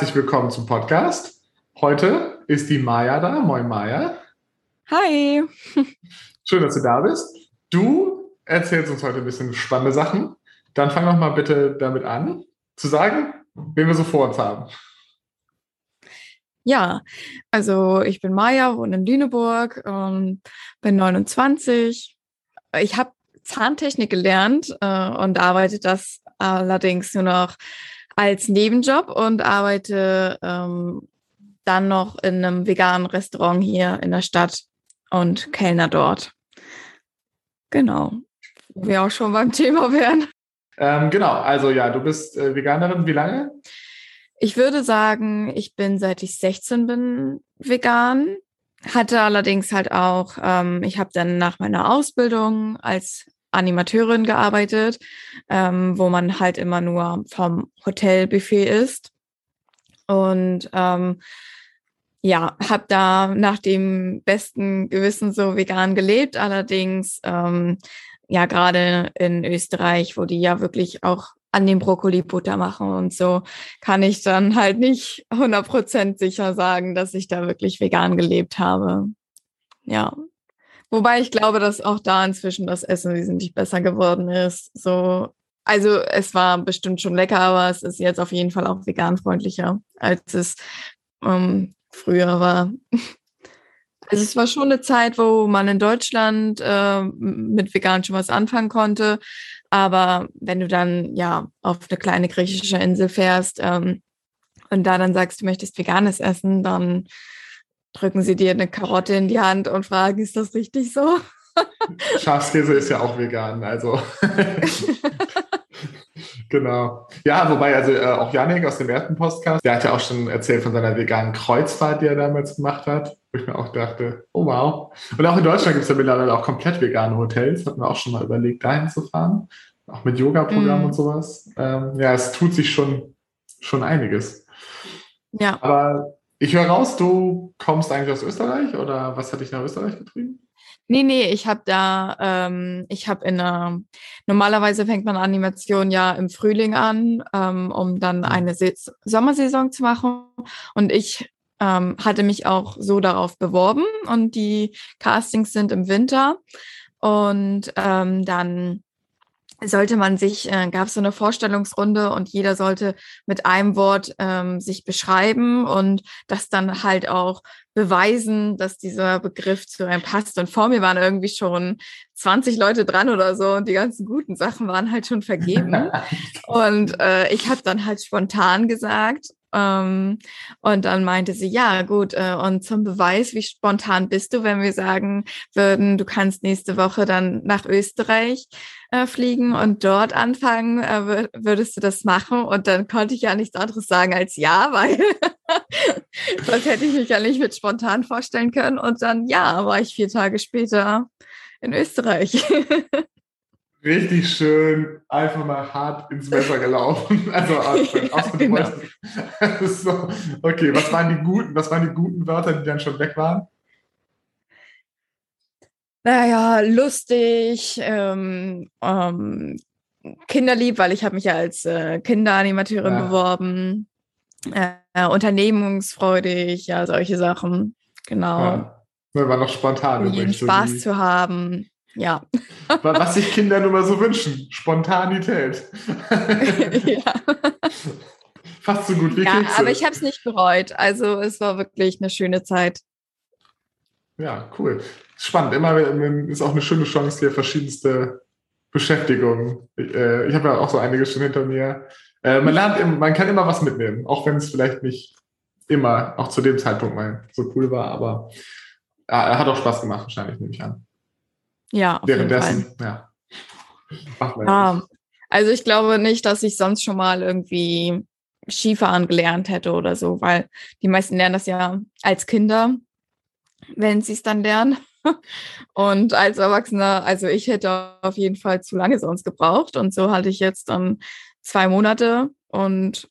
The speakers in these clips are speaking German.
Herzlich willkommen zum Podcast. Heute ist die Maja da. Moin Maja. Hi. Schön, dass du da bist. Du erzählst uns heute ein bisschen spannende Sachen. Dann fang doch mal bitte damit an, zu sagen, wen wir so vor uns haben. Ja, also ich bin Maja, wohne in Lüneburg, ähm, bin 29. Ich habe Zahntechnik gelernt äh, und arbeite das allerdings nur noch als Nebenjob und arbeite ähm, dann noch in einem veganen Restaurant hier in der Stadt und Kellner dort. Genau. Wo wir auch schon beim Thema wären. Ähm, genau, also ja, du bist äh, Veganerin. Wie lange? Ich würde sagen, ich bin seit ich 16 bin vegan. Hatte allerdings halt auch, ähm, ich habe dann nach meiner Ausbildung als Animateurin gearbeitet, ähm, wo man halt immer nur vom Hotelbuffet ist. Und ähm, ja, habe da nach dem besten Gewissen so vegan gelebt. Allerdings, ähm, ja, gerade in Österreich, wo die ja wirklich auch an dem Brokkoli Butter machen und so, kann ich dann halt nicht 100% sicher sagen, dass ich da wirklich vegan gelebt habe. Ja. Wobei ich glaube, dass auch da inzwischen das Essen wesentlich besser geworden ist. So, also es war bestimmt schon lecker, aber es ist jetzt auf jeden Fall auch veganfreundlicher, als es ähm, früher war. Also es war schon eine Zeit, wo man in Deutschland äh, mit vegan schon was anfangen konnte. Aber wenn du dann ja auf eine kleine griechische Insel fährst ähm, und da dann sagst, du möchtest veganes essen, dann drücken sie dir eine Karotte in die Hand und fragen, ist das richtig so? Schafskäse ist ja auch vegan, also. Genau. Ja, wobei, also äh, auch Janik aus dem ersten Podcast, der hat ja auch schon erzählt von seiner veganen Kreuzfahrt, die er damals gemacht hat, wo ich mir auch dachte, oh wow. Und auch in Deutschland gibt es ja mittlerweile auch komplett vegane Hotels. Hat man auch schon mal überlegt, dahin zu fahren. Auch mit Yoga-Programm mm. und sowas. Ähm, ja, es tut sich schon, schon einiges. Ja. Aber ich höre raus, du kommst eigentlich aus Österreich oder was hat dich nach Österreich getrieben? Nee, nee, ich habe da, ähm, ich habe in einer, normalerweise fängt man Animation ja im Frühling an, ähm, um dann mhm. eine Se Sommersaison zu machen. Und ich ähm, hatte mich auch so darauf beworben und die Castings sind im Winter. Und ähm, dann sollte man sich, äh, gab es so eine Vorstellungsrunde und jeder sollte mit einem Wort ähm, sich beschreiben und das dann halt auch beweisen, dass dieser Begriff zu einem passt. Und vor mir waren irgendwie schon 20 Leute dran oder so und die ganzen guten Sachen waren halt schon vergeben. und äh, ich habe dann halt spontan gesagt, ähm, und dann meinte sie, ja, gut, äh, und zum Beweis, wie spontan bist du, wenn wir sagen würden, du kannst nächste Woche dann nach Österreich äh, fliegen und dort anfangen, äh, würdest du das machen? Und dann konnte ich ja nichts anderes sagen als ja, weil das hätte ich mich ja nicht mit spontan vorstellen können. Und dann, ja, war ich vier Tage später in Österreich. richtig schön einfach mal hart ins Messer gelaufen. Also aus, ja, genau. so, okay, was waren die guten, was waren die guten Wörter, die dann schon weg waren? Naja, lustig, ähm, ähm, kinderlieb, weil ich habe mich ja als äh, Kinderanimateurin ja. beworben, äh, unternehmungsfreudig, ja, solche Sachen, genau. Ja. War noch spontan. Jeden Spaß zu haben. Ja. Was sich Kinder nun mal so wünschen. Spontanität. ja. Fast so gut wie Ja, Kekse. aber ich habe es nicht bereut. Also es war wirklich eine schöne Zeit. Ja, cool. Spannend. Immer ist auch eine schöne Chance hier, verschiedenste Beschäftigungen. Ich, äh, ich habe ja auch so einige schon hinter mir. Äh, man lernt, man kann immer was mitnehmen, auch wenn es vielleicht nicht immer, auch zu dem Zeitpunkt mal so cool war, aber ja, hat auch Spaß gemacht, wahrscheinlich, nehme ich an. Ja, auf Währenddessen, ja. ja. Also ich glaube nicht, dass ich sonst schon mal irgendwie Skifahren gelernt hätte oder so, weil die meisten lernen das ja als Kinder, wenn sie es dann lernen. Und als Erwachsener, also ich hätte auf jeden Fall zu lange sonst gebraucht. Und so hatte ich jetzt dann zwei Monate. Und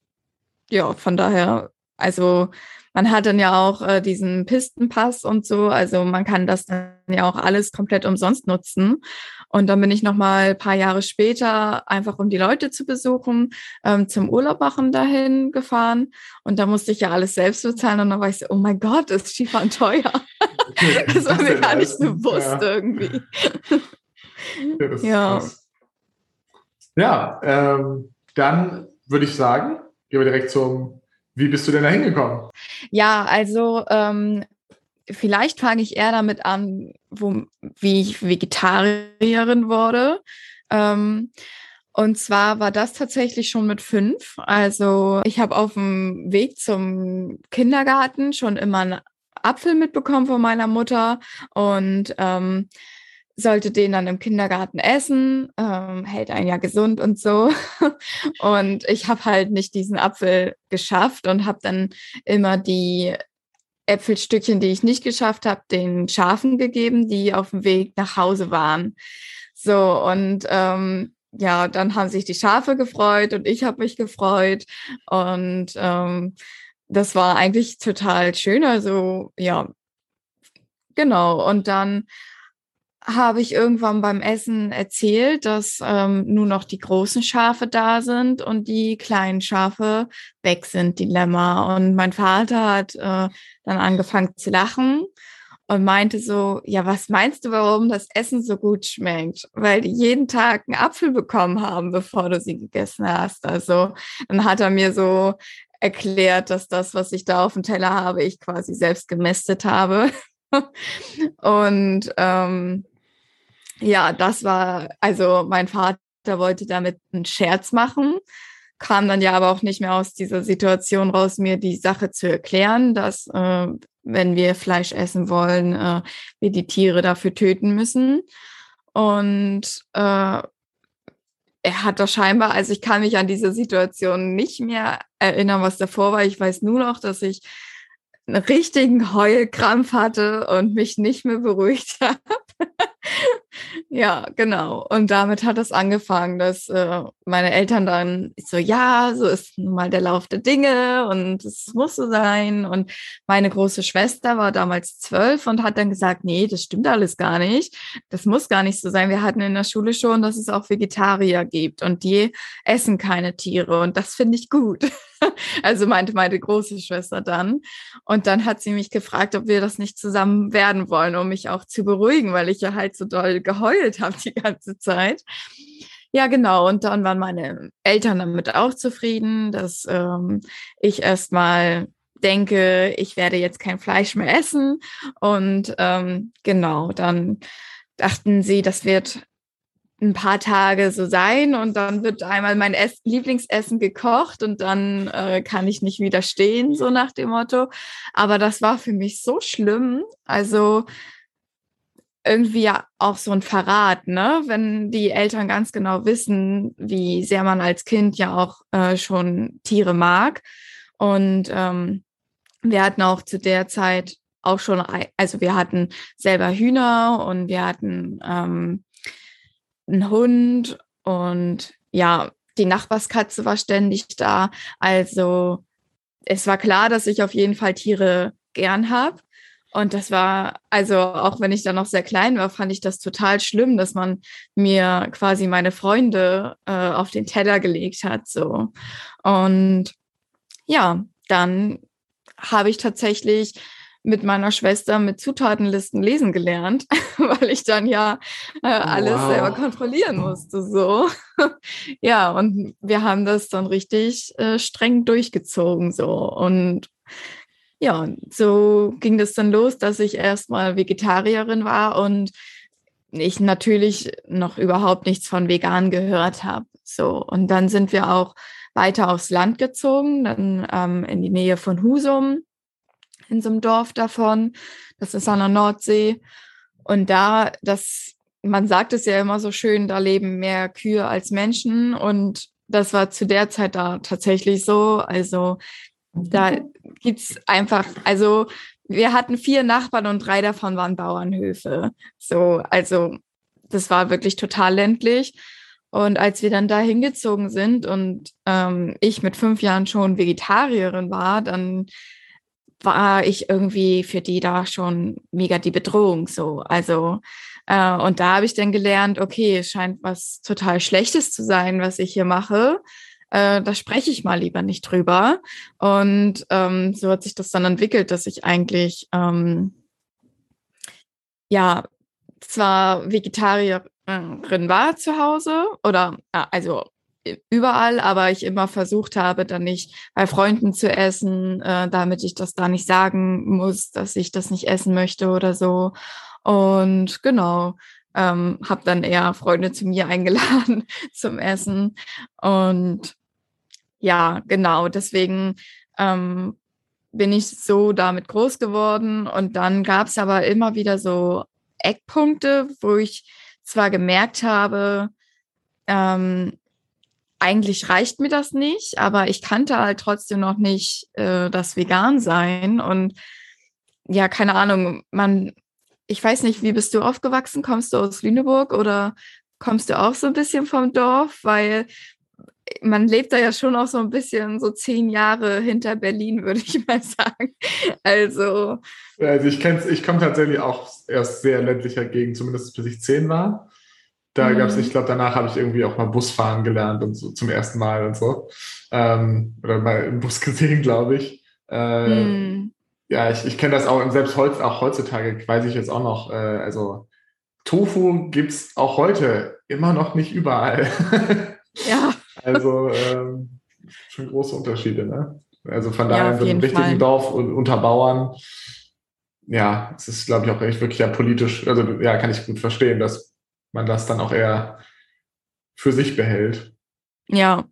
ja, von daher, also man hat dann ja auch äh, diesen Pistenpass und so. Also man kann das dann ja auch alles komplett umsonst nutzen. Und dann bin ich noch mal ein paar Jahre später, einfach um die Leute zu besuchen, ähm, zum Urlaub machen dahin gefahren. Und da musste ich ja alles selbst bezahlen. Und dann war ich so, oh mein Gott, ist Skifahren teuer. das war mir gar nicht bewusst ja. irgendwie. ja. Ja, ähm, dann würde ich sagen, gehen wir direkt zum, wie bist du denn da hingekommen? Ja, also ähm, vielleicht fange ich eher damit an, wo, wie ich Vegetarierin wurde. Ähm, und zwar war das tatsächlich schon mit fünf. Also ich habe auf dem Weg zum Kindergarten schon immer einen Apfel mitbekommen von meiner Mutter und ähm, sollte den dann im Kindergarten essen, ähm, hält einen ja gesund und so. Und ich habe halt nicht diesen Apfel geschafft und habe dann immer die Äpfelstückchen, die ich nicht geschafft habe, den Schafen gegeben, die auf dem Weg nach Hause waren. So, und ähm, ja, dann haben sich die Schafe gefreut und ich habe mich gefreut. Und ähm, das war eigentlich total schön. Also ja, genau. Und dann habe ich irgendwann beim Essen erzählt, dass ähm, nur noch die großen Schafe da sind und die kleinen Schafe weg sind, die Lämmer. Und mein Vater hat äh, dann angefangen zu lachen und meinte so, ja, was meinst du, warum das Essen so gut schmeckt? Weil die jeden Tag einen Apfel bekommen haben, bevor du sie gegessen hast. Also dann hat er mir so erklärt, dass das, was ich da auf dem Teller habe, ich quasi selbst gemästet habe. und ähm, ja, das war, also mein Vater wollte damit einen Scherz machen, kam dann ja aber auch nicht mehr aus dieser Situation raus, mir die Sache zu erklären, dass äh, wenn wir Fleisch essen wollen, äh, wir die Tiere dafür töten müssen. Und äh, er hat doch scheinbar, also ich kann mich an diese Situation nicht mehr erinnern, was davor war. Ich weiß nur noch, dass ich einen richtigen Heulkrampf hatte und mich nicht mehr beruhigt habe. ja, genau. Und damit hat es angefangen, dass äh, meine Eltern dann so, ja, so ist nun mal der Lauf der Dinge und es muss so sein. Und meine große Schwester war damals zwölf und hat dann gesagt, nee, das stimmt alles gar nicht. Das muss gar nicht so sein. Wir hatten in der Schule schon, dass es auch Vegetarier gibt und die essen keine Tiere und das finde ich gut. also meinte meine große Schwester dann. Und dann hat sie mich gefragt, ob wir das nicht zusammen werden wollen, um mich auch zu beruhigen, weil ich ja halt so doll geheult habe die ganze Zeit. Ja, genau. Und dann waren meine Eltern damit auch zufrieden, dass ähm, ich erstmal denke, ich werde jetzt kein Fleisch mehr essen. Und ähm, genau, dann dachten sie, das wird ein paar Tage so sein und dann wird einmal mein Ess Lieblingsessen gekocht und dann äh, kann ich nicht widerstehen, so nach dem Motto. Aber das war für mich so schlimm. Also irgendwie ja auch so ein Verrat, ne? Wenn die Eltern ganz genau wissen, wie sehr man als Kind ja auch äh, schon Tiere mag. Und ähm, wir hatten auch zu der Zeit auch schon, also wir hatten selber Hühner und wir hatten ähm, einen Hund und ja, die Nachbarskatze war ständig da. Also es war klar, dass ich auf jeden Fall Tiere gern habe. Und das war, also auch wenn ich da noch sehr klein war, fand ich das total schlimm, dass man mir quasi meine Freunde äh, auf den Teller gelegt hat. So. Und ja, dann habe ich tatsächlich mit meiner Schwester mit Zutatenlisten lesen gelernt, weil ich dann ja äh, alles wow. selber kontrollieren musste. So. ja, und wir haben das dann richtig äh, streng durchgezogen. So. Und ja, so ging das dann los, dass ich erstmal Vegetarierin war und ich natürlich noch überhaupt nichts von vegan gehört habe. So, und dann sind wir auch weiter aufs Land gezogen, dann ähm, in die Nähe von Husum in so einem Dorf davon. Das ist an der Nordsee. Und da, das, man sagt es ja immer so schön, da leben mehr Kühe als Menschen. Und das war zu der Zeit da tatsächlich so. Also da gibt's einfach, also wir hatten vier Nachbarn und drei davon waren Bauernhöfe. So, also das war wirklich total ländlich. Und als wir dann da hingezogen sind und ähm, ich mit fünf Jahren schon Vegetarierin war, dann war ich irgendwie für die da schon mega die Bedrohung so. Also äh, und da habe ich dann gelernt, okay, es scheint was total Schlechtes zu sein, was ich hier mache. Äh, da spreche ich mal lieber nicht drüber. Und ähm, so hat sich das dann entwickelt, dass ich eigentlich ähm, ja zwar Vegetarierin war zu Hause oder also überall, aber ich immer versucht habe, dann nicht bei Freunden zu essen, äh, damit ich das da nicht sagen muss, dass ich das nicht essen möchte oder so. Und genau, ähm, habe dann eher Freunde zu mir eingeladen zum Essen. Und ja, genau, deswegen ähm, bin ich so damit groß geworden. Und dann gab es aber immer wieder so Eckpunkte, wo ich zwar gemerkt habe, ähm, eigentlich reicht mir das nicht, aber ich kannte halt trotzdem noch nicht äh, das Vegan-Sein. Und ja, keine Ahnung, man, ich weiß nicht, wie bist du aufgewachsen? Kommst du aus Lüneburg oder kommst du auch so ein bisschen vom Dorf? Weil man lebt da ja schon auch so ein bisschen so zehn Jahre hinter Berlin, würde ich mal sagen. Also. Also ich kenn's, ich komme tatsächlich auch erst sehr ländlicher Gegend, zumindest bis ich zehn war. Da mhm. gab es, ich glaube, danach habe ich irgendwie auch mal Busfahren gelernt und so zum ersten Mal und so. Ähm, oder mal im Bus gesehen, glaube ich. Äh, mhm. Ja, ich, ich kenne das auch, und selbst heutz, auch heutzutage weiß ich jetzt auch noch, äh, also Tofu gibt es auch heute immer noch nicht überall. Ja. also ähm, schon große Unterschiede, ne? Also von daher ja, in so einem richtigen Fall. Dorf und unter Bauern, ja, es ist, glaube ich, auch echt wirklich ja politisch, also ja, kann ich gut verstehen, dass man das dann auch eher für sich behält. Ja.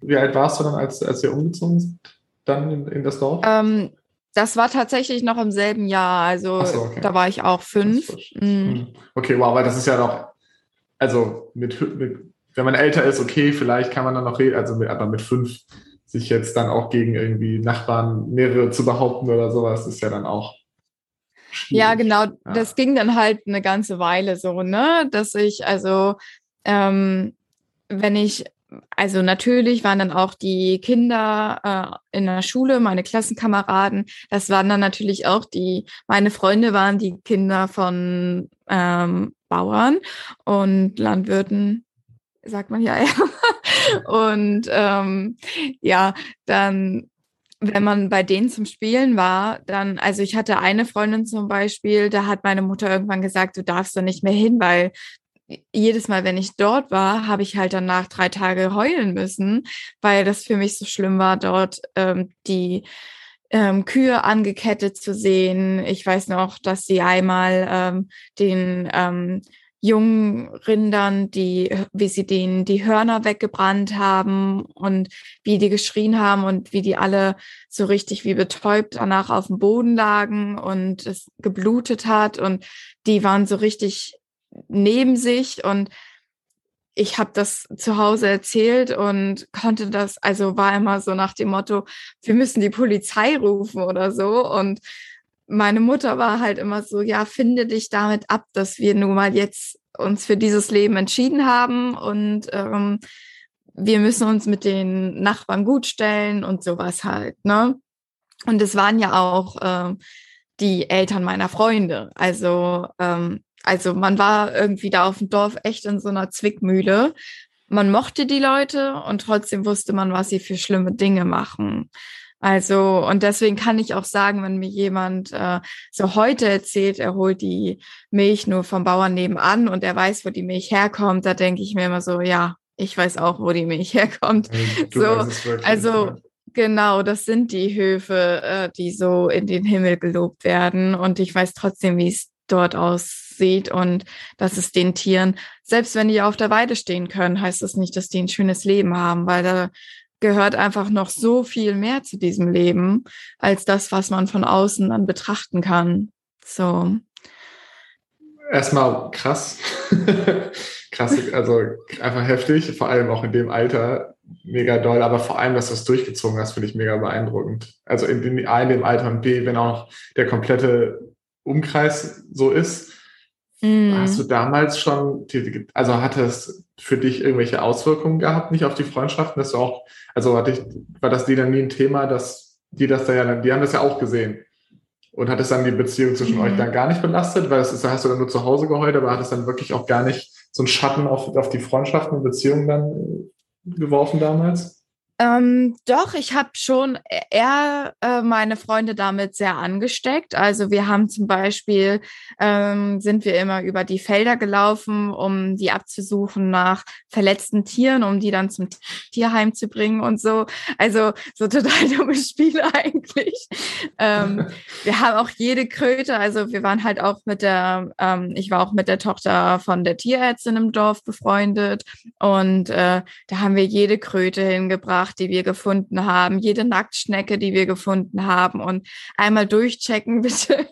Wie alt warst du dann, als, als ihr umgezogen sind, dann in, in das Dorf? Ähm, das war tatsächlich noch im selben Jahr, also so, okay. da war ich auch fünf. Mhm. Okay, wow, weil das ist ja noch, also mit, mit, wenn man älter ist, okay, vielleicht kann man dann noch reden, also mit, aber mit fünf sich jetzt dann auch gegen irgendwie Nachbarn mehrere zu behaupten oder sowas, ist ja dann auch ja, genau. Ja. Das ging dann halt eine ganze Weile so, ne? Dass ich, also, ähm, wenn ich, also natürlich waren dann auch die Kinder äh, in der Schule, meine Klassenkameraden, das waren dann natürlich auch die, meine Freunde waren die Kinder von ähm, Bauern und Landwirten, sagt man ja und ähm, ja, dann wenn man bei denen zum Spielen war, dann, also ich hatte eine Freundin zum Beispiel, da hat meine Mutter irgendwann gesagt, du darfst da nicht mehr hin, weil jedes Mal, wenn ich dort war, habe ich halt danach drei Tage heulen müssen, weil das für mich so schlimm war, dort ähm, die ähm, Kühe angekettet zu sehen. Ich weiß noch, dass sie einmal ähm, den ähm, jungen Rindern, die, wie sie denen die Hörner weggebrannt haben und wie die geschrien haben und wie die alle so richtig wie betäubt danach auf dem Boden lagen und es geblutet hat und die waren so richtig neben sich und ich habe das zu Hause erzählt und konnte das, also war immer so nach dem Motto, wir müssen die Polizei rufen oder so und meine Mutter war halt immer so, ja, finde dich damit ab, dass wir nun mal jetzt uns für dieses Leben entschieden haben und ähm, wir müssen uns mit den Nachbarn gut stellen und sowas halt, ne? Und es waren ja auch äh, die Eltern meiner Freunde. Also, ähm, also man war irgendwie da auf dem Dorf echt in so einer Zwickmühle. Man mochte die Leute und trotzdem wusste man, was sie für schlimme Dinge machen. Also, und deswegen kann ich auch sagen, wenn mir jemand äh, so heute erzählt, er holt die Milch nur vom Bauern nebenan und er weiß, wo die Milch herkommt, da denke ich mir immer so, ja, ich weiß auch, wo die Milch herkommt. Du so, also genau, das sind die Höfe, äh, die so in den Himmel gelobt werden. Und ich weiß trotzdem, wie es dort aussieht und dass es den Tieren, selbst wenn die auf der Weide stehen können, heißt das nicht, dass die ein schönes Leben haben, weil da gehört einfach noch so viel mehr zu diesem Leben als das, was man von außen dann betrachten kann. So. Erstmal krass. krass, also einfach heftig, vor allem auch in dem Alter mega doll, aber vor allem, dass du es durchgezogen hast, finde ich mega beeindruckend. Also in, in A, in dem Alter und B, wenn auch der komplette Umkreis so ist, mm. hast du damals schon, also hat es für dich irgendwelche Auswirkungen gehabt, nicht auf die Freundschaften, dass du auch, also hatte ich, war das dir dann nie ein Thema, dass die das da ja, die haben das ja auch gesehen. Und hat es dann die Beziehung zwischen mhm. euch dann gar nicht belastet? Weil es ist, hast du dann nur zu Hause geheult, aber hat es dann wirklich auch gar nicht so einen Schatten auf, auf die Freundschaften und Beziehungen dann geworfen damals? Ähm, doch, ich habe schon eher äh, meine Freunde damit sehr angesteckt. Also wir haben zum Beispiel, ähm, sind wir immer über die Felder gelaufen, um die abzusuchen nach verletzten Tieren, um die dann zum Tierheim zu bringen und so. Also so total dumme Spiele eigentlich. Ähm, wir haben auch jede Kröte, also wir waren halt auch mit der, ähm, ich war auch mit der Tochter von der Tierärztin im Dorf befreundet und äh, da haben wir jede Kröte hingebracht Nacht, die wir gefunden haben, jede Nacktschnecke, die wir gefunden haben und einmal durchchecken, bitte.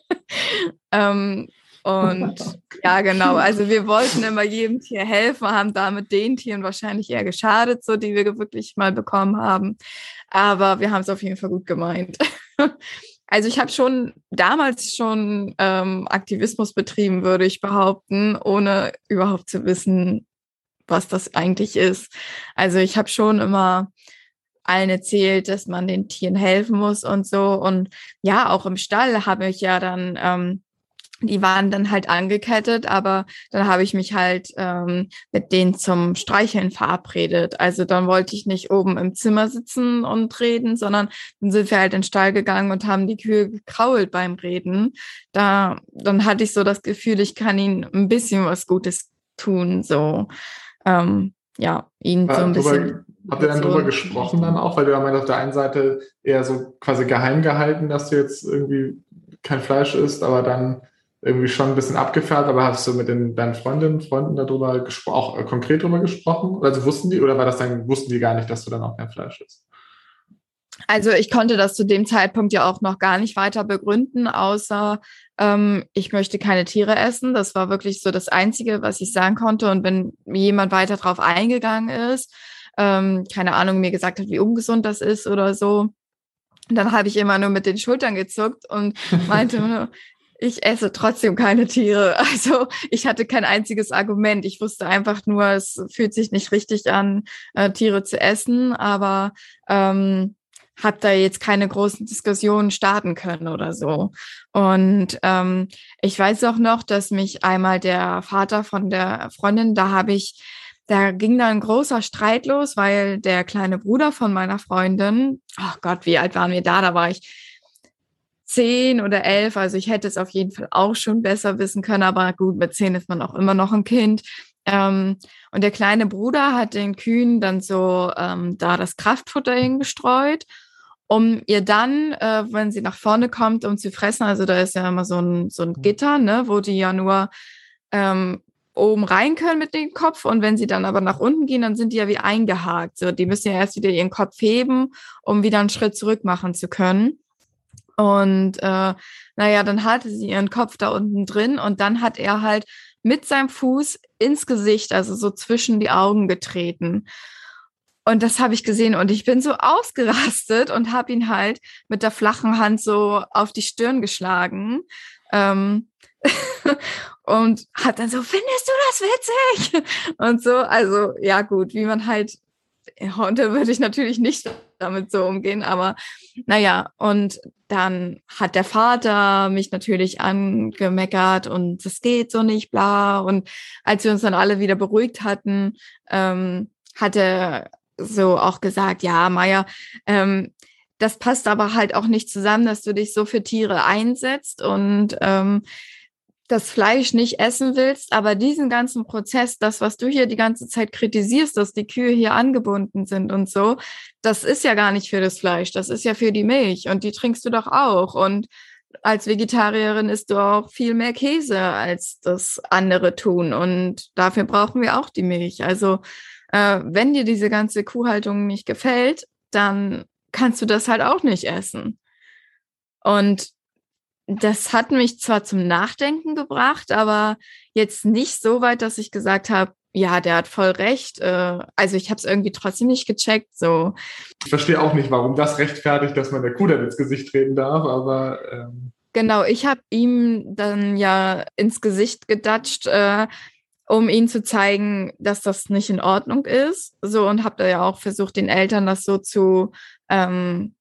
ähm, und ja, genau. Also wir wollten immer jedem Tier helfen, haben damit den Tieren wahrscheinlich eher geschadet, so die wir wirklich mal bekommen haben. Aber wir haben es auf jeden Fall gut gemeint. Also ich habe schon damals schon ähm, Aktivismus betrieben, würde ich behaupten, ohne überhaupt zu wissen, was das eigentlich ist. Also ich habe schon immer allen erzählt, dass man den Tieren helfen muss und so. Und ja, auch im Stall habe ich ja dann, ähm, die waren dann halt angekettet, aber dann habe ich mich halt ähm, mit denen zum Streicheln verabredet. Also dann wollte ich nicht oben im Zimmer sitzen und reden, sondern dann sind wir halt in den Stall gegangen und haben die Kühe gekrault beim Reden. Da, dann hatte ich so das Gefühl, ich kann ihnen ein bisschen was Gutes tun, so. Ähm, ja, ihnen so ein bisschen. Habt ihr dann drüber gesprochen dann auch? Weil du ja meinst, auf der einen Seite eher so quasi geheim gehalten, dass du jetzt irgendwie kein Fleisch isst, aber dann irgendwie schon ein bisschen abgefärbt, aber hast du mit den, deinen Freundinnen, Freunden darüber auch äh, konkret darüber gesprochen? Also wussten die, oder war das dann, wussten die gar nicht, dass du dann auch kein Fleisch isst? Also ich konnte das zu dem Zeitpunkt ja auch noch gar nicht weiter begründen, außer ähm, ich möchte keine Tiere essen. Das war wirklich so das Einzige, was ich sagen konnte. Und wenn jemand weiter drauf eingegangen ist, ähm, keine Ahnung, mir gesagt hat, wie ungesund das ist oder so, dann habe ich immer nur mit den Schultern gezuckt und meinte nur, ich esse trotzdem keine Tiere. Also ich hatte kein einziges Argument. Ich wusste einfach nur, es fühlt sich nicht richtig an, äh, Tiere zu essen, aber ähm, habe da jetzt keine großen Diskussionen starten können oder so. Und ähm, ich weiß auch noch, dass mich einmal der Vater von der Freundin, da habe ich, da ging da ein großer Streit los, weil der kleine Bruder von meiner Freundin, ach oh Gott, wie alt waren wir da? Da war ich zehn oder elf, also ich hätte es auf jeden Fall auch schon besser wissen können, aber gut, mit zehn ist man auch immer noch ein Kind. Ähm, und der kleine Bruder hat den Kühen dann so ähm, da das Kraftfutter hingestreut um ihr dann, äh, wenn sie nach vorne kommt, um zu fressen, also da ist ja immer so ein, so ein mhm. Gitter, ne, wo die ja nur ähm, oben rein können mit dem Kopf und wenn sie dann aber nach unten gehen, dann sind die ja wie eingehakt. So, die müssen ja erst wieder ihren Kopf heben, um wieder einen Schritt zurück machen zu können. Und äh, naja, dann hatte sie ihren Kopf da unten drin und dann hat er halt mit seinem Fuß ins Gesicht, also so zwischen die Augen getreten. Und das habe ich gesehen und ich bin so ausgerastet und habe ihn halt mit der flachen Hand so auf die Stirn geschlagen. Ähm und hat dann so, findest du das witzig? Und so, also ja gut, wie man halt, heute würde ich natürlich nicht damit so umgehen, aber naja, und dann hat der Vater mich natürlich angemeckert und es geht so nicht, bla. Und als wir uns dann alle wieder beruhigt hatten, ähm, hat er so auch gesagt, ja, Maya, ähm, das passt aber halt auch nicht zusammen, dass du dich so für Tiere einsetzt und ähm, das Fleisch nicht essen willst, aber diesen ganzen Prozess, das, was du hier die ganze Zeit kritisierst, dass die Kühe hier angebunden sind und so, das ist ja gar nicht für das Fleisch, das ist ja für die Milch und die trinkst du doch auch. Und als Vegetarierin isst du auch viel mehr Käse, als das andere tun. Und dafür brauchen wir auch die Milch. Also äh, wenn dir diese ganze Kuhhaltung nicht gefällt, dann kannst du das halt auch nicht essen. Und das hat mich zwar zum Nachdenken gebracht, aber jetzt nicht so weit, dass ich gesagt habe, ja, der hat voll recht. Äh, also ich habe es irgendwie trotzdem nicht gecheckt. So. Ich verstehe auch nicht, warum das rechtfertigt, dass man der Kuh dann ins Gesicht treten darf, aber ähm genau, ich habe ihm dann ja ins Gesicht gedatscht. Äh, um ihnen zu zeigen, dass das nicht in Ordnung ist. So und habe da ja auch versucht, den Eltern das so zu ähm,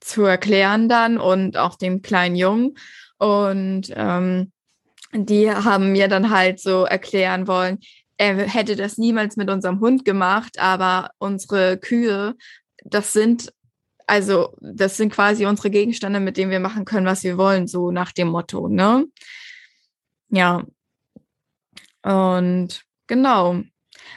zu erklären dann und auch dem kleinen Jungen. Und ähm, die haben mir dann halt so erklären wollen, er hätte das niemals mit unserem Hund gemacht, aber unsere Kühe, das sind also das sind quasi unsere Gegenstände, mit denen wir machen können, was wir wollen, so nach dem Motto, ne? Ja. Und genau.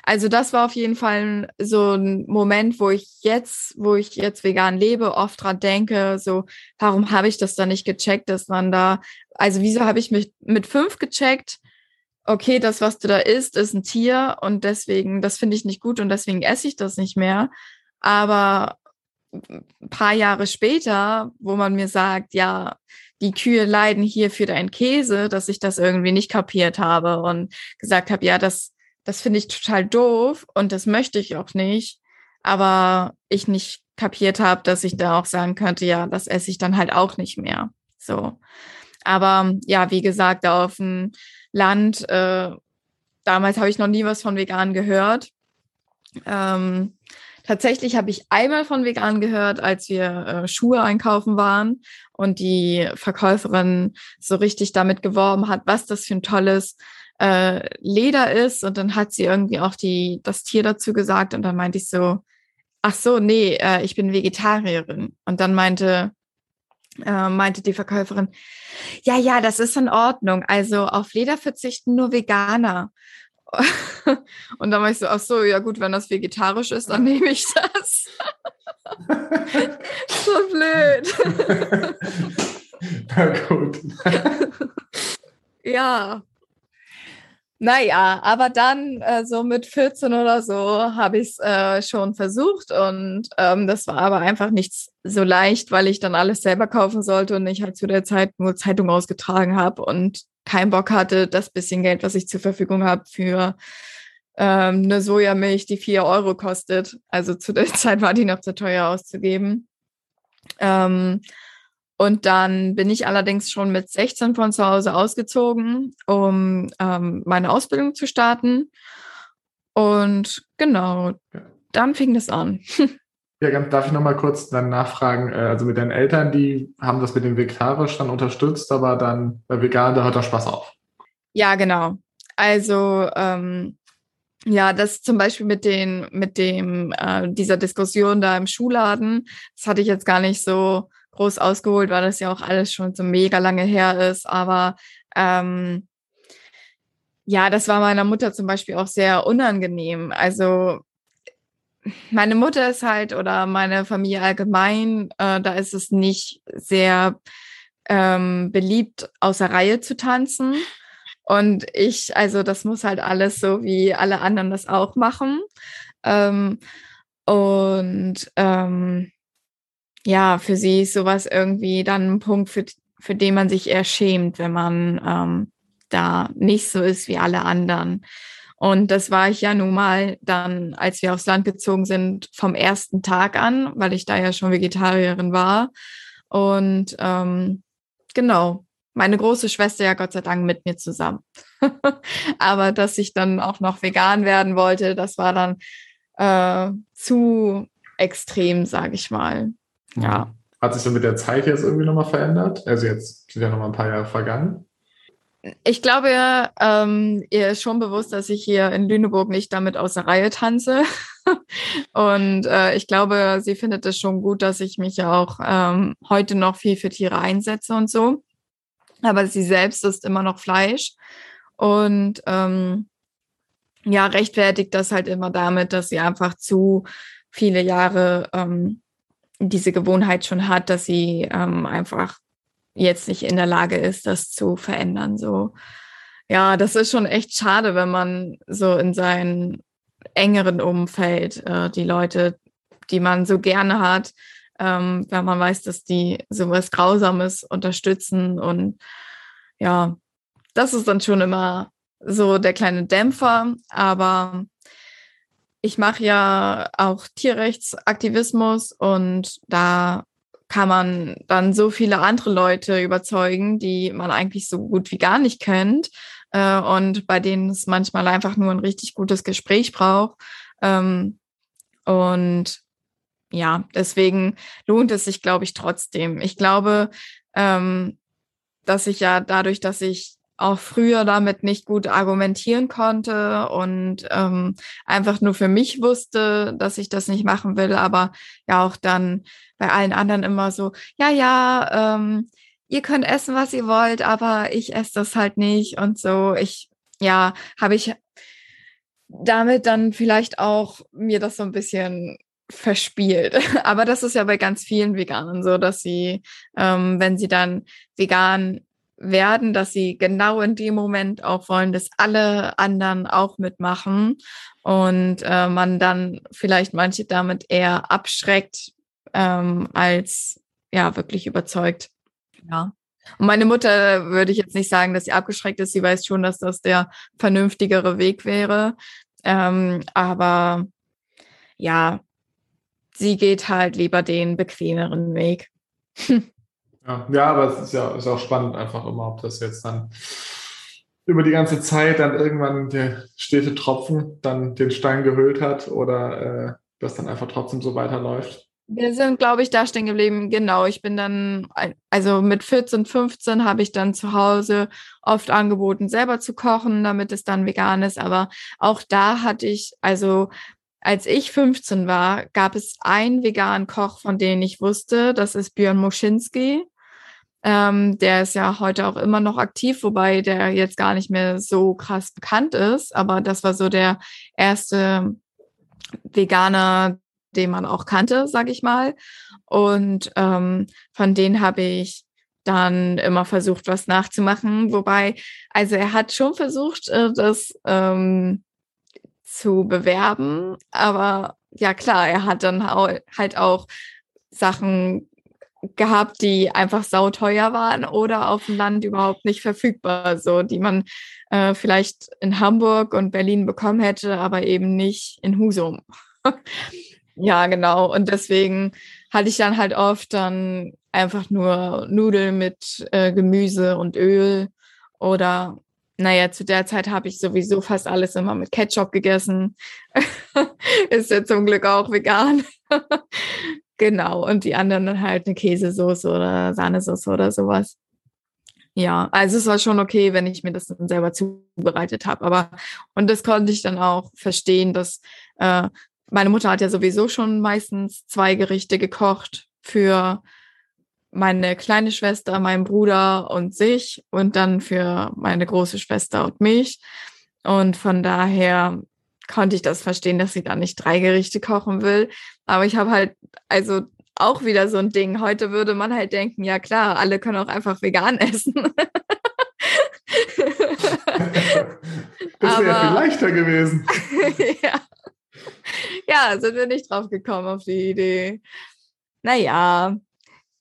Also das war auf jeden Fall so ein Moment, wo ich jetzt, wo ich jetzt vegan lebe, oft dran denke, so, warum habe ich das da nicht gecheckt, dass man da, also wieso habe ich mich mit fünf gecheckt, okay, das, was du da isst, ist ein Tier und deswegen, das finde ich nicht gut und deswegen esse ich das nicht mehr. Aber ein paar Jahre später, wo man mir sagt, ja, die Kühe leiden hier für deinen Käse, dass ich das irgendwie nicht kapiert habe und gesagt habe, ja, das, das finde ich total doof und das möchte ich auch nicht. Aber ich nicht kapiert habe, dass ich da auch sagen könnte, ja, das esse ich dann halt auch nicht mehr. So. Aber ja, wie gesagt, da auf dem Land, äh, damals habe ich noch nie was von vegan gehört. Ähm, Tatsächlich habe ich einmal von vegan gehört, als wir äh, Schuhe einkaufen waren und die Verkäuferin so richtig damit geworben hat, was das für ein tolles äh, Leder ist. Und dann hat sie irgendwie auch die, das Tier dazu gesagt und dann meinte ich so, ach so, nee, äh, ich bin Vegetarierin. Und dann meinte, äh, meinte die Verkäuferin, ja, ja, das ist in Ordnung. Also auf Leder verzichten nur Veganer. Und dann war ich so, ach so, ja gut, wenn das vegetarisch ist, dann nehme ich das. so blöd. Na gut. ja. Naja, aber dann äh, so mit 14 oder so habe ich es äh, schon versucht und ähm, das war aber einfach nicht so leicht, weil ich dann alles selber kaufen sollte und ich halt zu der Zeit nur Zeitung ausgetragen habe und keinen Bock hatte, das bisschen Geld, was ich zur Verfügung habe, für ähm, eine Sojamilch, die vier Euro kostet. Also zu der Zeit war die noch zu teuer auszugeben. Ähm, und dann bin ich allerdings schon mit 16 von zu Hause ausgezogen, um ähm, meine Ausbildung zu starten. Und genau, dann fing das an. Ja, darf ich nochmal kurz dann nachfragen? Äh, also mit deinen Eltern, die haben das mit dem Vegetarisch dann unterstützt, aber dann bei Vegan, da hört der Spaß auf. Ja, genau. Also ähm, ja, das zum Beispiel mit den, mit dem, äh, dieser Diskussion da im Schuhladen, das hatte ich jetzt gar nicht so groß ausgeholt, weil das ja auch alles schon so mega lange her ist. Aber ähm, ja, das war meiner Mutter zum Beispiel auch sehr unangenehm. Also meine Mutter ist halt oder meine Familie allgemein, äh, da ist es nicht sehr ähm, beliebt, außer Reihe zu tanzen. Und ich, also das muss halt alles so wie alle anderen das auch machen. Ähm, und ähm, ja, für sie ist sowas irgendwie dann ein Punkt, für, für den man sich eher schämt, wenn man ähm, da nicht so ist wie alle anderen. Und das war ich ja nun mal dann, als wir aufs Land gezogen sind, vom ersten Tag an, weil ich da ja schon Vegetarierin war. Und ähm, genau, meine große Schwester ja Gott sei Dank mit mir zusammen. Aber dass ich dann auch noch vegan werden wollte, das war dann äh, zu extrem, sage ich mal. Ja. Hat sich so mit der Zeit jetzt irgendwie nochmal verändert? Also jetzt sind ja nochmal ein paar Jahre vergangen. Ich glaube, ähm, ihr ist schon bewusst, dass ich hier in Lüneburg nicht damit aus der Reihe tanze. und äh, ich glaube, sie findet es schon gut, dass ich mich ja auch ähm, heute noch viel für Tiere einsetze und so. Aber sie selbst isst immer noch Fleisch. Und ähm, ja, rechtfertigt das halt immer damit, dass sie einfach zu viele Jahre ähm, diese Gewohnheit schon hat, dass sie ähm, einfach jetzt nicht in der Lage ist, das zu verändern. So, ja, das ist schon echt schade, wenn man so in seinem engeren Umfeld äh, die Leute, die man so gerne hat, ähm, wenn man weiß, dass die sowas Grausames unterstützen und ja, das ist dann schon immer so der kleine Dämpfer, aber ich mache ja auch Tierrechtsaktivismus und da kann man dann so viele andere Leute überzeugen, die man eigentlich so gut wie gar nicht kennt äh, und bei denen es manchmal einfach nur ein richtig gutes Gespräch braucht. Ähm, und ja, deswegen lohnt es sich, glaube ich, trotzdem. Ich glaube, ähm, dass ich ja dadurch, dass ich auch früher damit nicht gut argumentieren konnte und ähm, einfach nur für mich wusste, dass ich das nicht machen will, aber ja auch dann bei allen anderen immer so, ja, ja, ähm, ihr könnt essen, was ihr wollt, aber ich esse das halt nicht und so. Ich, ja, habe ich damit dann vielleicht auch mir das so ein bisschen verspielt. Aber das ist ja bei ganz vielen Veganern so, dass sie, ähm, wenn sie dann vegan werden, dass sie genau in dem Moment auch wollen, dass alle anderen auch mitmachen und äh, man dann vielleicht manche damit eher abschreckt ähm, als ja wirklich überzeugt. Ja. Und meine Mutter würde ich jetzt nicht sagen, dass sie abgeschreckt ist. Sie weiß schon, dass das der vernünftigere Weg wäre. Ähm, aber ja, sie geht halt lieber den bequemeren Weg. Ja, ja aber es ist ja ist auch spannend einfach immer, ob das jetzt dann über die ganze Zeit dann irgendwann der stete Tropfen dann den Stein gehüllt hat oder äh, das dann einfach trotzdem so weiterläuft. Wir sind, glaube ich, da stehen geblieben. Genau, ich bin dann, also mit 14, 15 habe ich dann zu Hause oft angeboten, selber zu kochen, damit es dann vegan ist. Aber auch da hatte ich, also als ich 15 war, gab es einen veganen Koch, von dem ich wusste, das ist Björn Moschinski. Ähm, der ist ja heute auch immer noch aktiv, wobei der jetzt gar nicht mehr so krass bekannt ist. Aber das war so der erste Veganer, den man auch kannte, sag ich mal. Und ähm, von denen habe ich dann immer versucht, was nachzumachen. Wobei, also er hat schon versucht, äh, das ähm, zu bewerben, aber ja klar, er hat dann halt auch Sachen gehabt, die einfach sauteuer waren oder auf dem Land überhaupt nicht verfügbar, so die man äh, vielleicht in Hamburg und Berlin bekommen hätte, aber eben nicht in Husum. ja, genau. Und deswegen hatte ich dann halt oft dann einfach nur Nudeln mit äh, Gemüse und Öl oder naja, zu der Zeit habe ich sowieso fast alles immer mit Ketchup gegessen. Ist ja zum Glück auch vegan. Genau, und die anderen dann halt eine Käsesoße oder Sahnesoße oder sowas. Ja, also es war schon okay, wenn ich mir das dann selber zubereitet habe. Aber und das konnte ich dann auch verstehen, dass äh, meine Mutter hat ja sowieso schon meistens zwei Gerichte gekocht für meine kleine Schwester, meinen Bruder und sich und dann für meine große Schwester und mich. Und von daher konnte ich das verstehen, dass sie da nicht drei Gerichte kochen will. Aber ich habe halt, also auch wieder so ein Ding. Heute würde man halt denken, ja klar, alle können auch einfach vegan essen. das wäre viel leichter gewesen. ja. ja, sind wir nicht drauf gekommen auf die Idee. Naja,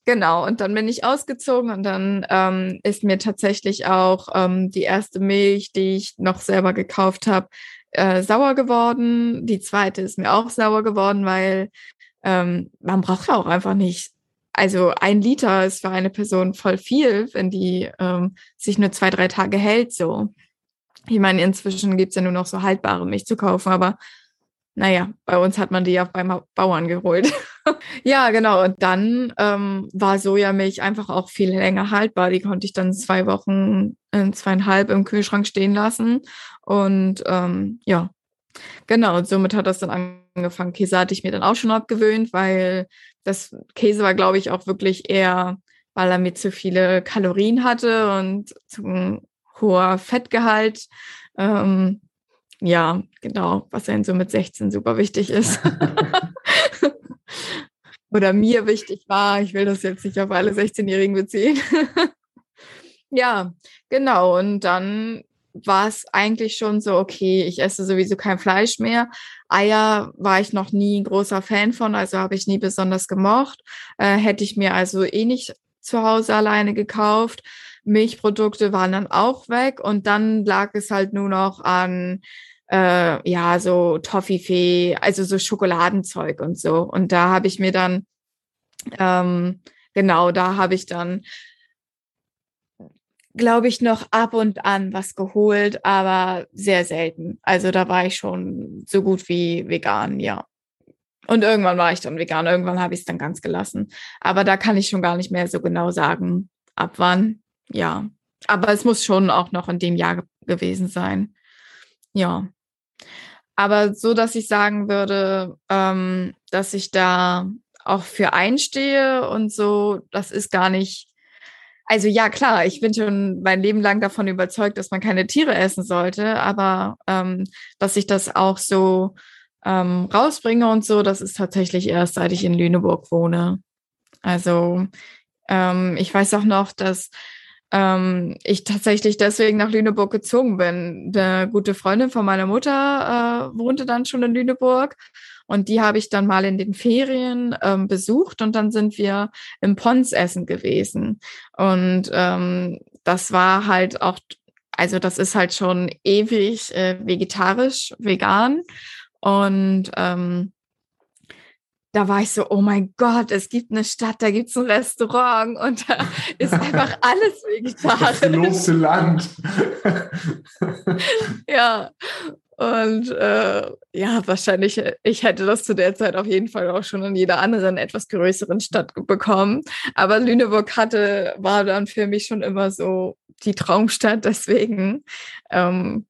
genau. Und dann bin ich ausgezogen und dann ähm, ist mir tatsächlich auch ähm, die erste Milch, die ich noch selber gekauft habe, äh, sauer geworden. Die zweite ist mir auch sauer geworden, weil ähm, man braucht ja auch einfach nicht. Also ein Liter ist für eine Person voll viel, wenn die ähm, sich nur zwei, drei Tage hält. So, ich meine, inzwischen gibt's ja nur noch so haltbare Milch zu kaufen, aber naja, bei uns hat man die ja beim Bauern geholt. ja, genau. Und dann ähm, war Sojamilch einfach auch viel länger haltbar. Die konnte ich dann zwei Wochen, äh, zweieinhalb im Kühlschrank stehen lassen. Und ähm, ja, genau. Und somit hat das dann angefangen. Käse hatte ich mir dann auch schon abgewöhnt, weil das Käse war, glaube ich, auch wirklich eher, weil er mir zu viele Kalorien hatte und zu hoher Fettgehalt. Ähm, ja, genau, was dann so mit 16 super wichtig ist. Oder mir wichtig war. Ich will das jetzt nicht auf alle 16-Jährigen beziehen. ja, genau. Und dann war es eigentlich schon so, okay, ich esse sowieso kein Fleisch mehr. Eier war ich noch nie ein großer Fan von, also habe ich nie besonders gemocht. Äh, hätte ich mir also eh nicht zu Hause alleine gekauft. Milchprodukte waren dann auch weg und dann lag es halt nur noch an äh, ja so Toffifee, also so Schokoladenzeug und so. Und da habe ich mir dann ähm, genau, da habe ich dann glaube ich noch ab und an was geholt, aber sehr selten. Also da war ich schon so gut wie vegan, ja. Und irgendwann war ich dann vegan, irgendwann habe ich es dann ganz gelassen. Aber da kann ich schon gar nicht mehr so genau sagen, ab wann. Ja, aber es muss schon auch noch in dem Jahr gewesen sein. Ja. Aber so, dass ich sagen würde, ähm, dass ich da auch für einstehe und so, das ist gar nicht. Also ja, klar, ich bin schon mein Leben lang davon überzeugt, dass man keine Tiere essen sollte, aber ähm, dass ich das auch so ähm, rausbringe und so, das ist tatsächlich erst, seit ich in Lüneburg wohne. Also ähm, ich weiß auch noch, dass ähm, ich tatsächlich deswegen nach Lüneburg gezogen bin. Eine gute Freundin von meiner Mutter äh, wohnte dann schon in Lüneburg und die habe ich dann mal in den Ferien ähm, besucht und dann sind wir im Pons essen gewesen. Und ähm, das war halt auch, also das ist halt schon ewig äh, vegetarisch, vegan. Und ähm, da war ich so, oh mein Gott, es gibt eine Stadt, da gibt es ein Restaurant und da ist einfach alles vegetarisch. Das gelobte Land. ja, und äh, ja, wahrscheinlich, ich hätte das zu der Zeit auf jeden Fall auch schon in jeder anderen etwas größeren Stadt bekommen. Aber Lüneburg hatte, war dann für mich schon immer so die Traumstadt, deswegen. Ähm,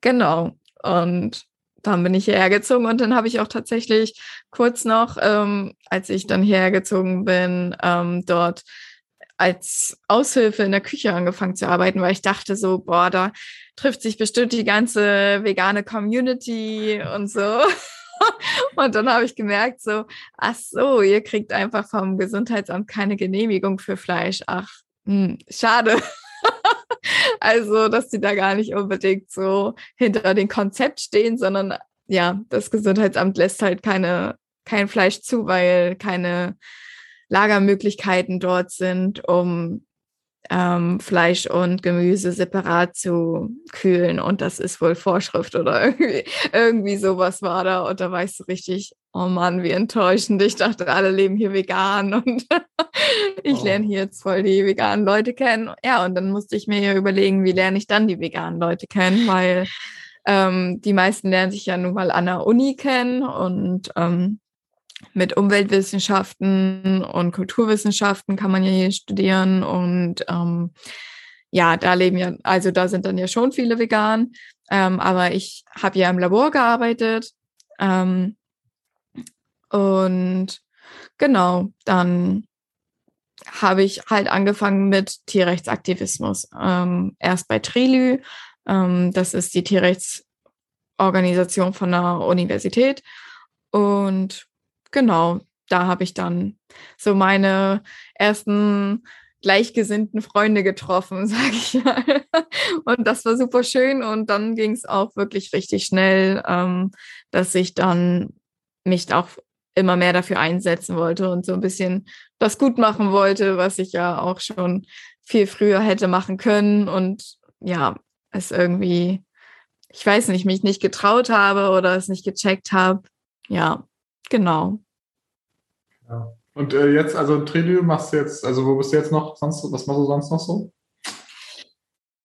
genau. Und dann bin ich hierher gezogen und dann habe ich auch tatsächlich kurz noch, ähm, als ich dann hierher gezogen bin, ähm, dort als Aushilfe in der Küche angefangen zu arbeiten, weil ich dachte so, boah, da trifft sich bestimmt die ganze vegane Community und so. Und dann habe ich gemerkt, so, ach so, ihr kriegt einfach vom Gesundheitsamt keine Genehmigung für Fleisch. Ach, hm, schade. also, dass die da gar nicht unbedingt so hinter dem Konzept stehen, sondern ja, das Gesundheitsamt lässt halt keine, kein Fleisch zu, weil keine Lagermöglichkeiten dort sind, um ähm, Fleisch und Gemüse separat zu kühlen. Und das ist wohl Vorschrift oder irgendwie, irgendwie sowas war da. Und da war ich so richtig, oh Mann, wie enttäuschend. Ich dachte, alle leben hier vegan und ich oh. lerne hier jetzt voll die veganen Leute kennen. Ja, und dann musste ich mir ja überlegen, wie lerne ich dann die veganen Leute kennen, weil ähm, die meisten lernen sich ja nun mal an der Uni kennen und ähm, mit Umweltwissenschaften und Kulturwissenschaften kann man ja hier studieren und ähm, ja, da leben ja, also da sind dann ja schon viele vegan, ähm, aber ich habe ja im Labor gearbeitet ähm, und genau, dann habe ich halt angefangen mit Tierrechtsaktivismus. Ähm, erst bei Trilü, ähm, das ist die Tierrechtsorganisation von der Universität. Und genau, da habe ich dann so meine ersten gleichgesinnten Freunde getroffen, sage ich mal. Und das war super schön. Und dann ging es auch wirklich richtig schnell, ähm, dass ich dann mich auch immer mehr dafür einsetzen wollte und so ein bisschen das gut machen wollte, was ich ja auch schon viel früher hätte machen können. Und ja, es irgendwie, ich weiß nicht, mich nicht getraut habe oder es nicht gecheckt habe. Ja, genau. Ja. Und äh, jetzt, also Trilü machst du jetzt, also wo bist du jetzt noch sonst, was machst du sonst noch so?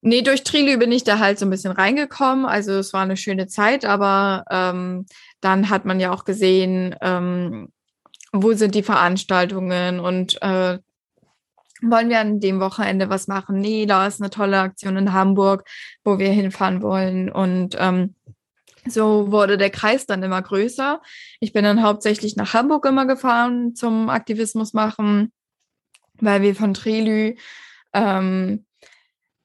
Nee, durch Trilü bin ich da halt so ein bisschen reingekommen. Also es war eine schöne Zeit, aber ähm, dann hat man ja auch gesehen, ähm, wo sind die Veranstaltungen und äh, wollen wir an dem Wochenende was machen? Nee, da ist eine tolle Aktion in Hamburg, wo wir hinfahren wollen. Und ähm, so wurde der Kreis dann immer größer. Ich bin dann hauptsächlich nach Hamburg immer gefahren zum Aktivismus machen, weil wir von Trelü, ähm,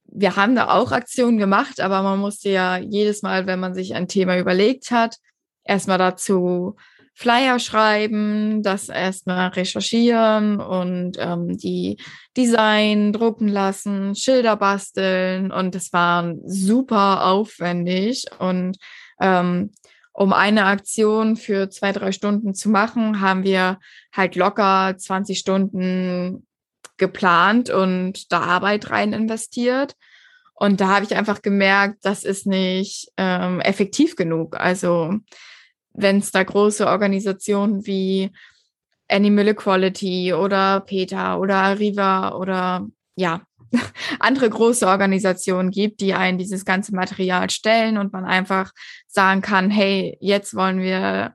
wir haben da auch Aktionen gemacht, aber man musste ja jedes Mal, wenn man sich ein Thema überlegt hat, erstmal dazu Flyer schreiben, das erstmal recherchieren und ähm, die Design drucken lassen, Schilder basteln und das war super aufwendig und ähm, um eine Aktion für zwei, drei Stunden zu machen, haben wir halt locker 20 Stunden geplant und da Arbeit rein investiert. Und da habe ich einfach gemerkt, das ist nicht ähm, effektiv genug. Also wenn es da große Organisationen wie Animal Equality oder PETA oder Arriva oder ja, andere große Organisationen gibt, die einen dieses ganze Material stellen und man einfach sagen kann, hey, jetzt wollen wir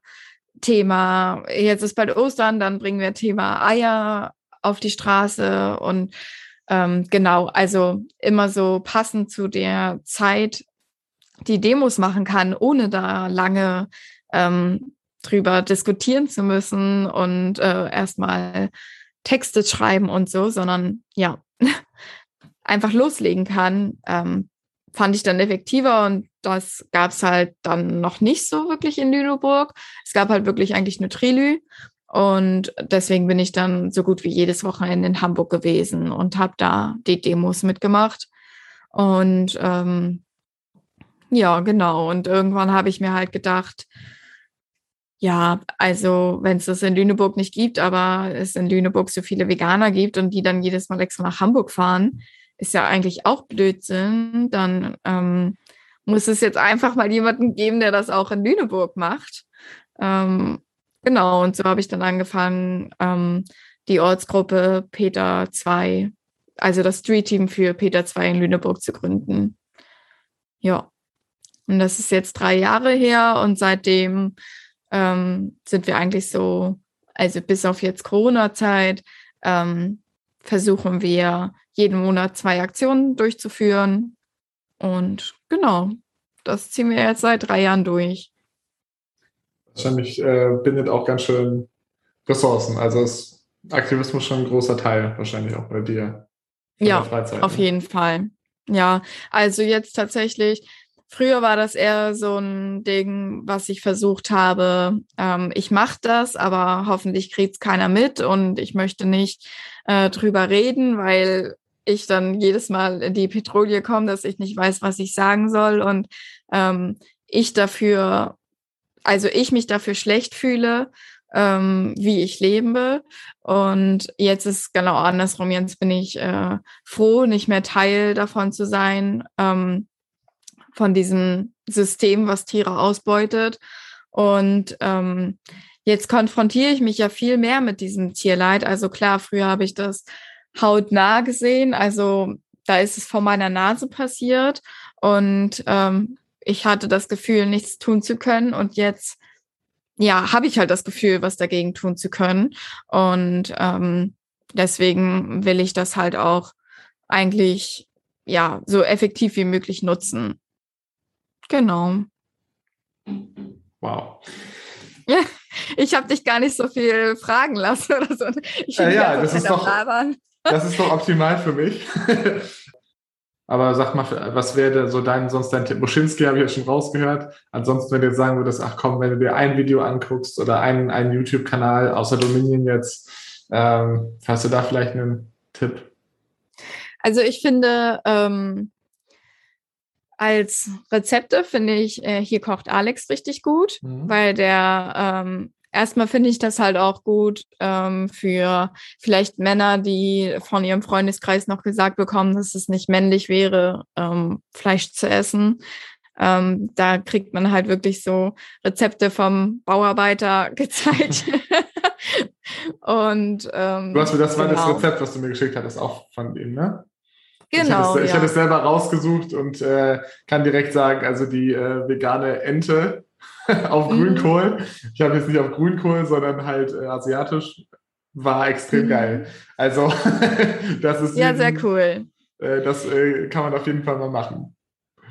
Thema, jetzt ist bald Ostern, dann bringen wir Thema Eier auf die Straße und ähm, genau, also immer so passend zu der Zeit die Demos machen kann, ohne da lange ähm, drüber diskutieren zu müssen und äh, erstmal Texte schreiben und so, sondern ja, einfach loslegen kann, ähm, fand ich dann effektiver und das gab es halt dann noch nicht so wirklich in Lüneburg. Es gab halt wirklich eigentlich nur Trilü und deswegen bin ich dann so gut wie jedes Wochenende in Hamburg gewesen und habe da die Demos mitgemacht. Und ähm, ja, genau. Und irgendwann habe ich mir halt gedacht, ja, also wenn es das in Lüneburg nicht gibt, aber es in Lüneburg so viele Veganer gibt und die dann jedes Mal extra nach Hamburg fahren, ist ja eigentlich auch Blödsinn. Dann ähm, muss es jetzt einfach mal jemanden geben, der das auch in Lüneburg macht. Ähm, genau, und so habe ich dann angefangen, ähm, die Ortsgruppe Peter 2, also das Street Team für Peter 2 in Lüneburg zu gründen. Ja. Und das ist jetzt drei Jahre her und seitdem ähm, sind wir eigentlich so, also bis auf jetzt Corona-Zeit, ähm, versuchen wir jeden Monat zwei Aktionen durchzuführen. Und genau, das ziehen wir jetzt seit drei Jahren durch. Wahrscheinlich äh, bindet auch ganz schön Ressourcen. Also ist Aktivismus schon ein großer Teil, wahrscheinlich auch bei dir. Ja, auf ne? jeden Fall. Ja, also jetzt tatsächlich Früher war das eher so ein Ding, was ich versucht habe. Ähm, ich mache das, aber hoffentlich kriegt es keiner mit und ich möchte nicht äh, drüber reden, weil ich dann jedes Mal in die Petrouille komme, dass ich nicht weiß, was ich sagen soll und ähm, ich dafür, also ich mich dafür schlecht fühle, ähm, wie ich lebe. Und jetzt ist genau andersrum. Jetzt bin ich äh, froh, nicht mehr Teil davon zu sein. Ähm, von diesem System, was Tiere ausbeutet. Und ähm, jetzt konfrontiere ich mich ja viel mehr mit diesem Tierleid. Also klar, früher habe ich das hautnah gesehen. Also da ist es vor meiner Nase passiert und ähm, ich hatte das Gefühl, nichts tun zu können. Und jetzt, ja, habe ich halt das Gefühl, was dagegen tun zu können. Und ähm, deswegen will ich das halt auch eigentlich ja so effektiv wie möglich nutzen. Genau. Wow. Ja, ich habe dich gar nicht so viel fragen lassen oder so. Ich ja, ja das, ist doch, das ist doch optimal für mich. Aber sag mal, was wäre so dein, sonst dein Tipp? Moschinski habe ich ja schon rausgehört. Ansonsten, wenn du jetzt sagen würdest, ach komm, wenn du dir ein Video anguckst oder einen, einen YouTube-Kanal, außer Dominion jetzt, ähm, hast du da vielleicht einen Tipp? Also ich finde, ähm, als Rezepte finde ich, äh, hier kocht Alex richtig gut, mhm. weil der ähm, erstmal finde ich das halt auch gut ähm, für vielleicht Männer, die von ihrem Freundeskreis noch gesagt bekommen, dass es nicht männlich wäre, ähm, Fleisch zu essen. Ähm, da kriegt man halt wirklich so Rezepte vom Bauarbeiter gezeigt. Und ähm, du hast mir das war genau. das Rezept, was du mir geschickt hattest, auch von ihm, ne? Genau. Ich hatte es ja. selber rausgesucht und äh, kann direkt sagen, also die äh, vegane Ente auf mhm. Grünkohl, ich habe jetzt nicht auf Grünkohl, sondern halt äh, asiatisch, war extrem mhm. geil. Also das ist. Ja, sehr cool. Äh, das äh, kann man auf jeden Fall mal machen.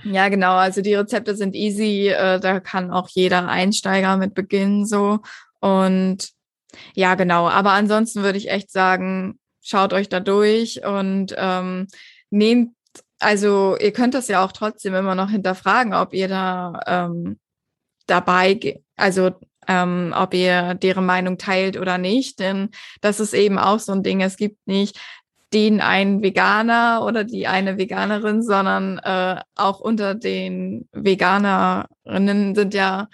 Ja, genau. Also die Rezepte sind easy. Äh, da kann auch jeder Einsteiger mit beginnen so. Und ja, genau. Aber ansonsten würde ich echt sagen, schaut euch da durch und ähm, nehmt, also ihr könnt das ja auch trotzdem immer noch hinterfragen, ob ihr da ähm, dabei, also ähm, ob ihr deren Meinung teilt oder nicht. Denn das ist eben auch so ein Ding. Es gibt nicht den einen Veganer oder die eine Veganerin, sondern äh, auch unter den Veganerinnen sind ja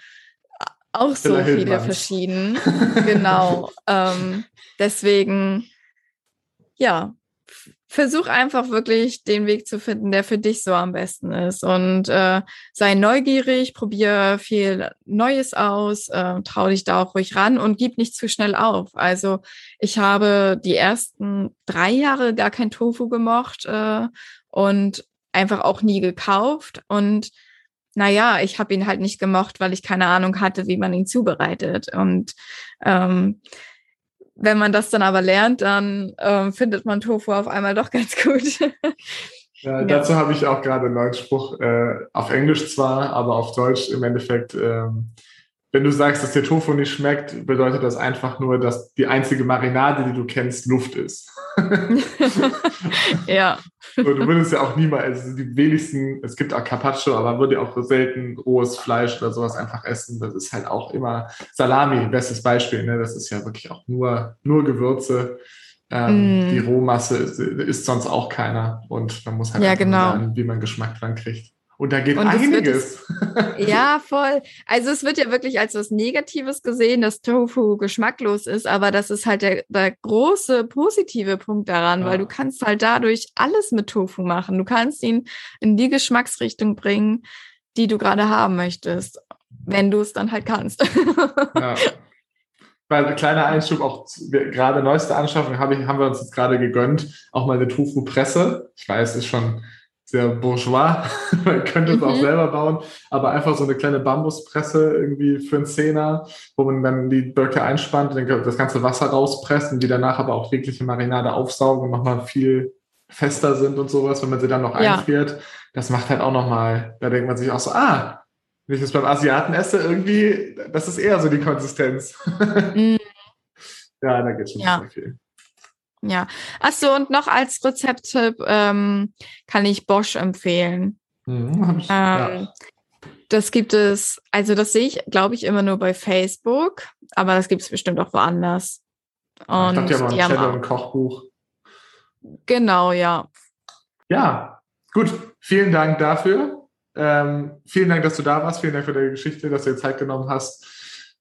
auch so viele verschieden. genau. ähm, deswegen, ja, versuch einfach wirklich den Weg zu finden, der für dich so am besten ist. Und äh, sei neugierig, probier viel Neues aus, äh, trau dich da auch ruhig ran und gib nicht zu schnell auf. Also ich habe die ersten drei Jahre gar kein Tofu gemocht äh, und einfach auch nie gekauft. Und naja, ich habe ihn halt nicht gemocht, weil ich keine Ahnung hatte, wie man ihn zubereitet. Und ähm, wenn man das dann aber lernt, dann ähm, findet man Tofu auf einmal doch ganz gut. Ja, dazu habe ich auch gerade einen neuen Spruch, äh, auf Englisch zwar, aber auf Deutsch im Endeffekt. Ähm, wenn du sagst, dass dir Tofu nicht schmeckt, bedeutet das einfach nur, dass die einzige Marinade, die du kennst, Luft ist. ja. Und du würdest ja auch niemals, also die wenigsten, es gibt auch Carpaccio, aber man würde ja auch selten rohes Fleisch oder sowas einfach essen. Das ist halt auch immer Salami, bestes Beispiel. Ne? Das ist ja wirklich auch nur, nur Gewürze. Ähm, mm. Die Rohmasse ist, ist, sonst auch keiner. Und man muss halt ja, genau. sagen, wie man Geschmack dran kriegt. Und da geht und einiges. Es, ja, voll. Also es wird ja wirklich als was Negatives gesehen, dass Tofu geschmacklos ist, aber das ist halt der, der große positive Punkt daran, ja. weil du kannst halt dadurch alles mit Tofu machen. Du kannst ihn in die Geschmacksrichtung bringen, die du gerade haben möchtest, wenn du es dann halt kannst. Ja. Weil kleiner Einschub, auch gerade neueste Anschaffung hab ich, haben wir uns jetzt gerade gegönnt, auch mal eine Tofu-Presse. Ich weiß, ist schon sehr bourgeois. Man könnte es mhm. auch selber bauen, aber einfach so eine kleine Bambuspresse irgendwie für einen Zehner, wo man dann die Böcke einspannt, das ganze Wasser rauspresst und die danach aber auch jegliche Marinade aufsaugen und nochmal viel fester sind und sowas, wenn man sie dann noch ja. einfriert. Das macht halt auch nochmal, da denkt man sich auch so, ah, wenn ich das beim Asiaten esse, irgendwie, das ist eher so die Konsistenz. Mhm. ja, da geht schon ja. sehr viel. Ja. Achso, und noch als Rezepttipp ähm, kann ich Bosch empfehlen. Mhm, ich, ähm, ja. Das gibt es, also das sehe ich, glaube ich, immer nur bei Facebook, aber das gibt es bestimmt auch woanders. Und ich dachte, haben auch ein Kochbuch. Genau, ja. Ja, gut. Vielen Dank dafür. Ähm, vielen Dank, dass du da warst. Vielen Dank für deine Geschichte, dass du dir Zeit genommen hast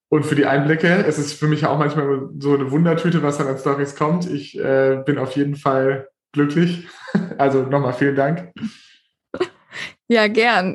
und für die Einblicke. Es ist für mich auch manchmal so eine Wundertüte, was dann an Stories kommt. Ich äh, bin auf jeden Fall glücklich. Also nochmal vielen Dank. Ja, gern.